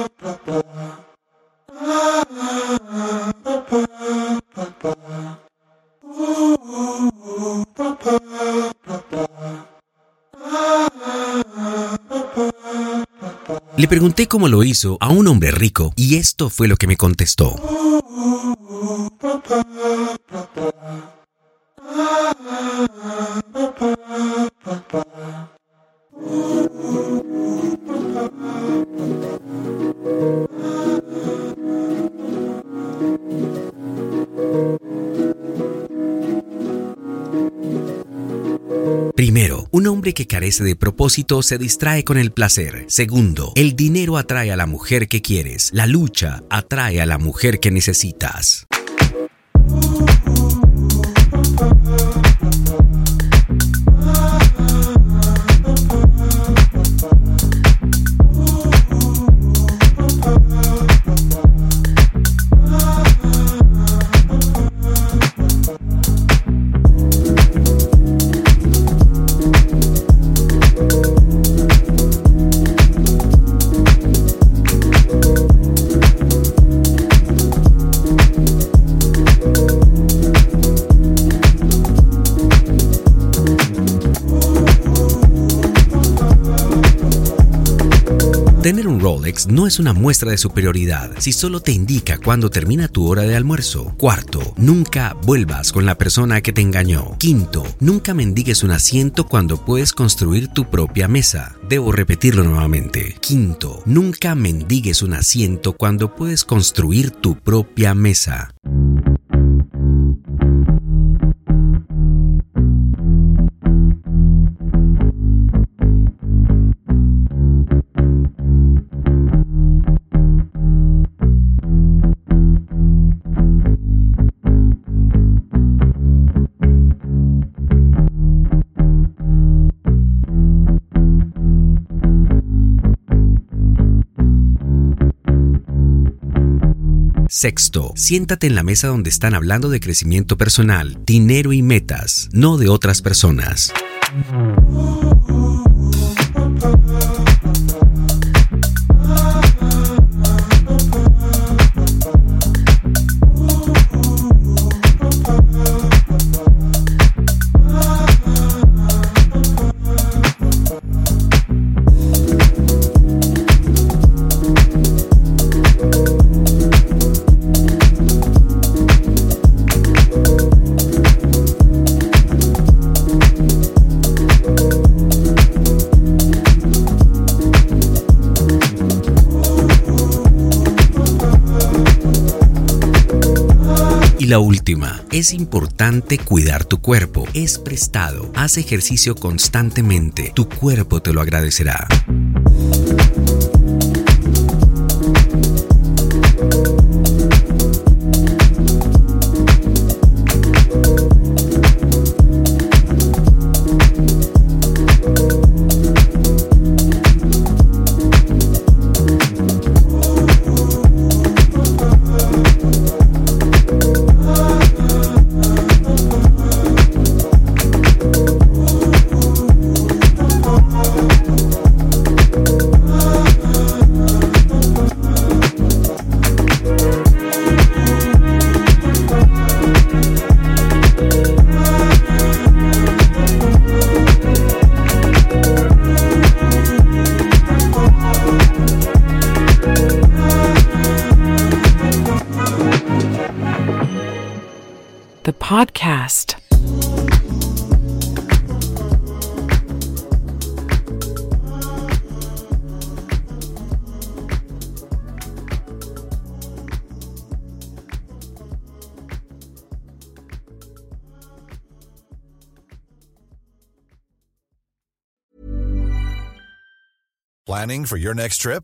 Le pregunté cómo lo hizo a un hombre rico y esto fue lo que me contestó. Primero, un hombre que carece de propósito se distrae con el placer. Segundo, el dinero atrae a la mujer que quieres. La lucha atrae a la mujer que necesitas. Tener un Rolex no es una muestra de superioridad si solo te indica cuándo termina tu hora de almuerzo. Cuarto, nunca vuelvas con la persona que te engañó. Quinto, nunca mendigues un asiento cuando puedes construir tu propia mesa. Debo repetirlo nuevamente. Quinto, nunca mendigues un asiento cuando puedes construir tu propia mesa. Sexto, siéntate en la mesa donde están hablando de crecimiento personal, dinero y metas, no de otras personas. La última, es importante cuidar tu cuerpo. Es prestado. Haz ejercicio constantemente. Tu cuerpo te lo agradecerá. Podcast. Planning for your next trip?